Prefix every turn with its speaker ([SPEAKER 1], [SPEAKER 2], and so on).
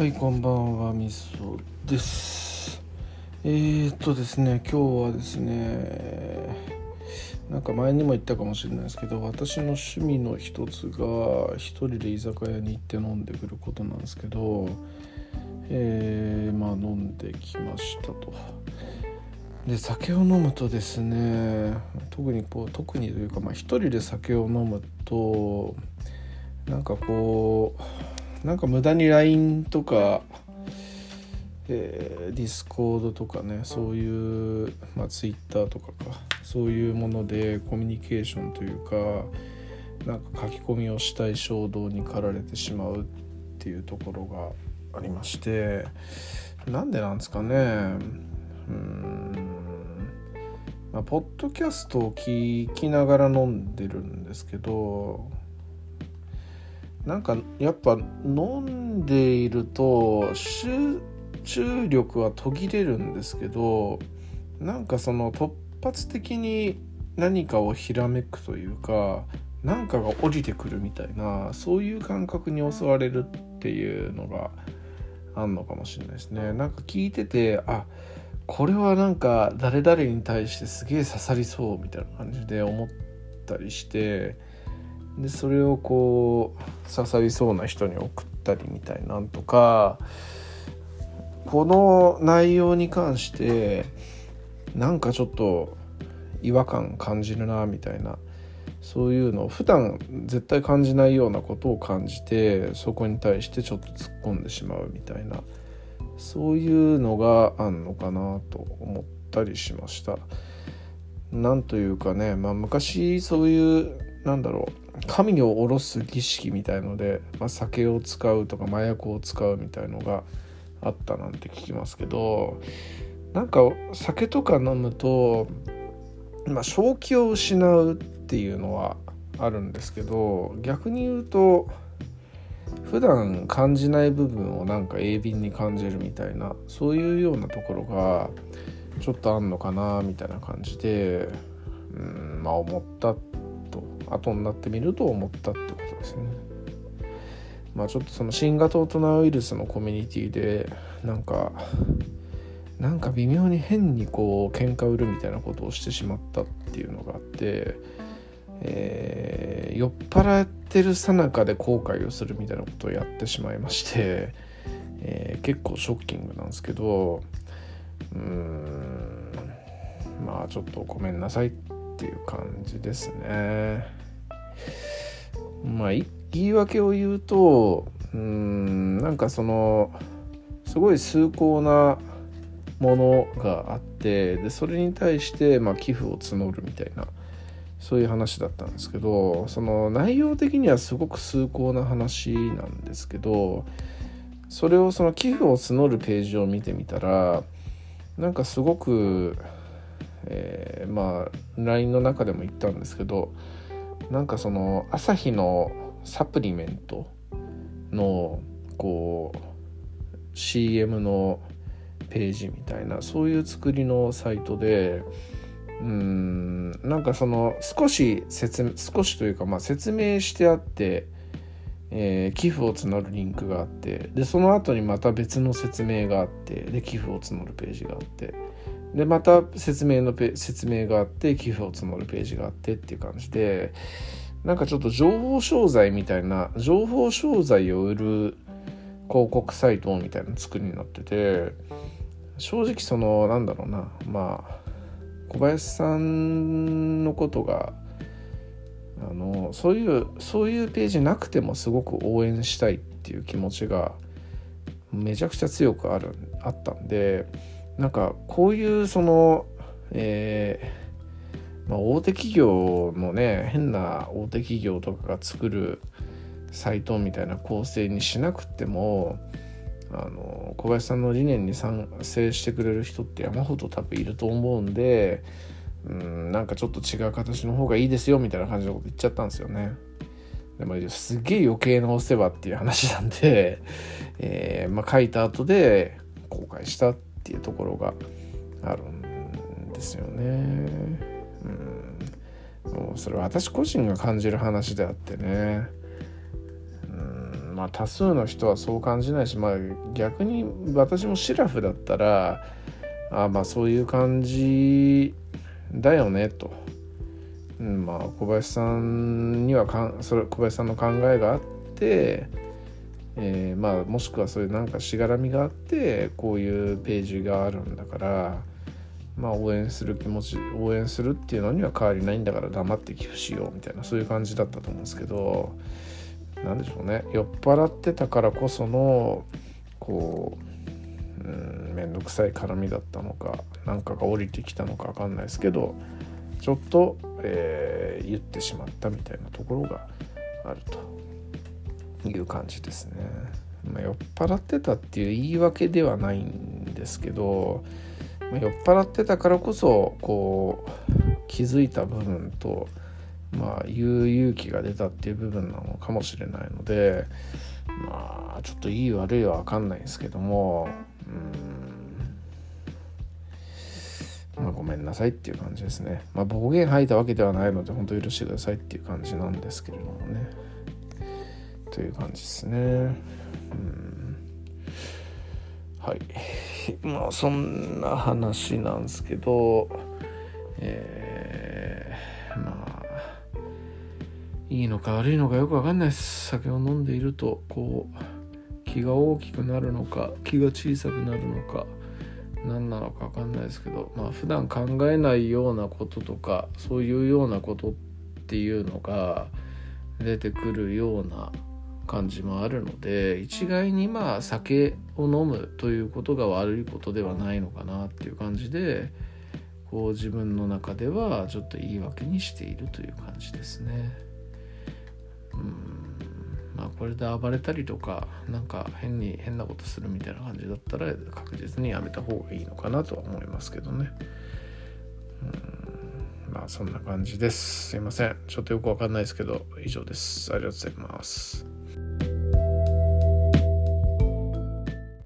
[SPEAKER 1] はい、こんばんは、みそです。えー、っとですね、今日はですね、なんか前にも言ったかもしれないですけど、私の趣味の一つが、一人で居酒屋に行って飲んでくることなんですけど、えー、まあ飲んできましたと。で酒を飲むとですね特にこう特にというかまあ一人で酒を飲むとなんかこうなんか無駄に LINE とか、えー、ディスコードとかねそういう、まあ、Twitter とかかそういうものでコミュニケーションというかなんか書き込みをしたい衝動に駆られてしまうっていうところがありましてなんでなんですかね。うん。まあ、ポッドキャストを聞きながら飲んでるんですけどなんかやっぱ飲んでいると集中力は途切れるんですけどなんかその突発的に何かをひらめくというか何かが降りてくるみたいなそういう感覚に襲われるっていうのがあんのかもしれないですね。なんか聞いててあこれはなんか誰々に対してすげえ刺さりそうみたいな感じで思ったりしてでそれをこう刺さりそうな人に送ったりみたいなんとかこの内容に関してなんかちょっと違和感感じるなみたいなそういうのを普段絶対感じないようなことを感じてそこに対してちょっと突っ込んでしまうみたいなそういうのがあんのかなと思ったりしました。なんというかね、まあ、昔そういうなんだろう神を下ろす儀式みたいので、まあ、酒を使うとか麻薬を使うみたいのがあったなんて聞きますけどなんか酒とか飲むと、まあ、正気を失うっていうのはあるんですけど逆に言うと普段感じない部分をなんか鋭敏に感じるみたいなそういうようなところがちょっとあんのかなみたいな感じでうんまあ思ったと後になってみると思ったってことですね。まあちょっとその新型大人ウイルスのコミュニティでなんかなんか微妙に変にこう喧嘩売るみたいなことをしてしまったっていうのがあって、えー、酔っ払ってるさなかで後悔をするみたいなことをやってしまいまして、えー、結構ショッキングなんですけどうーんまあちょっとごめんなさいっていう感じですね。まあ言い訳を言うとうんなんかそのすごい崇高なものがあってでそれに対してまあ寄付を募るみたいなそういう話だったんですけどその内容的にはすごく崇高な話なんですけどそれをその寄付を募るページを見てみたらなんかすごく、えー、まあ LINE の中でも言ったんですけどなんかその朝日のサプリメントのこう CM のページみたいなそういう作りのサイトでうんなんかその少し説明少しというかまあ説明してあって、えー、寄付を募るリンクがあってでその後にまた別の説明があってで寄付を募るページがあってでまた説明のペ説明があって寄付を募るページがあってっていう感じでなんかちょっと情報商材みたいな情報商材を売る広告サイトみたいな作りになってて正直そのなんだろうなまあ小林さんのことがあのそういうそういうページなくてもすごく応援したいっていう気持ちがめちゃくちゃ強くあるあったんでなんかこういうそのえーまあ、大手企業のね変な大手企業とかが作るサイトみたいな構成にしなくてもあの小林さんの理念に賛成してくれる人って山ほど多分いると思うんでうんなんかちょっと違う形の方がいいですよみたいな感じのこと言っちゃったんですよね。でもすげえ余計なお世話っていう話なんで、えーまあ、書いた後で後悔したっていうところがあるんですよね。うん、もうそれは私個人が感じる話であってね。まあ多数の人はそう感じないしまあ逆に私もシラフだったらあまあそういう感じだよねと、うん、まあ小林さんにはかんそれ小林さんの考えがあって、えー、まあもしくはそういうなんかしがらみがあってこういうページがあるんだからまあ応援する気持ち応援するっていうのには変わりないんだから黙って寄付しようみたいなそういう感じだったと思うんですけど何でしょうね。酔っ払ってたからこそのこううん面倒くさい絡みだったのか何かが降りてきたのか分かんないですけどちょっと、えー、言ってしまったみたいなところがあると。いう感じですね。まあ、酔っ払ってたっていう言い訳ではないんですけど、まあ、酔っ払ってたからこそこう気づいた部分とまあ言う勇気が出たっていう部分なのかもしれないのでまあちょっといい悪いは分かんないんですけどもうん。まあごめんなさいっていう感じですね。まあ暴言吐いたわけではないので本当許してくださいっていう感じなんですけれどもね。という感じですね。うん。はい。まあそんな話なんですけどえー、まあいいのか悪いのかよくわかんないです。酒を飲んでいるとこう気が大きくなるのか気が小さくなるのか何なのか分かんないですけどまあ普段考えないようなこととかそういうようなことっていうのが出てくるような感じもあるので一概にまあ酒を飲むということが悪いことではないのかなっていう感じでこう自分の中ではちょっと言い訳にしているという感じですね。うん。まあ、これで暴れたりとかなんか変に変なことするみたいな感じだったら確実にやめた方がいいのかなとは思いますけどね。うん。まあそんな感じです。すいません。ちょっとよくわかんないですけど以上です。ありがとうございます。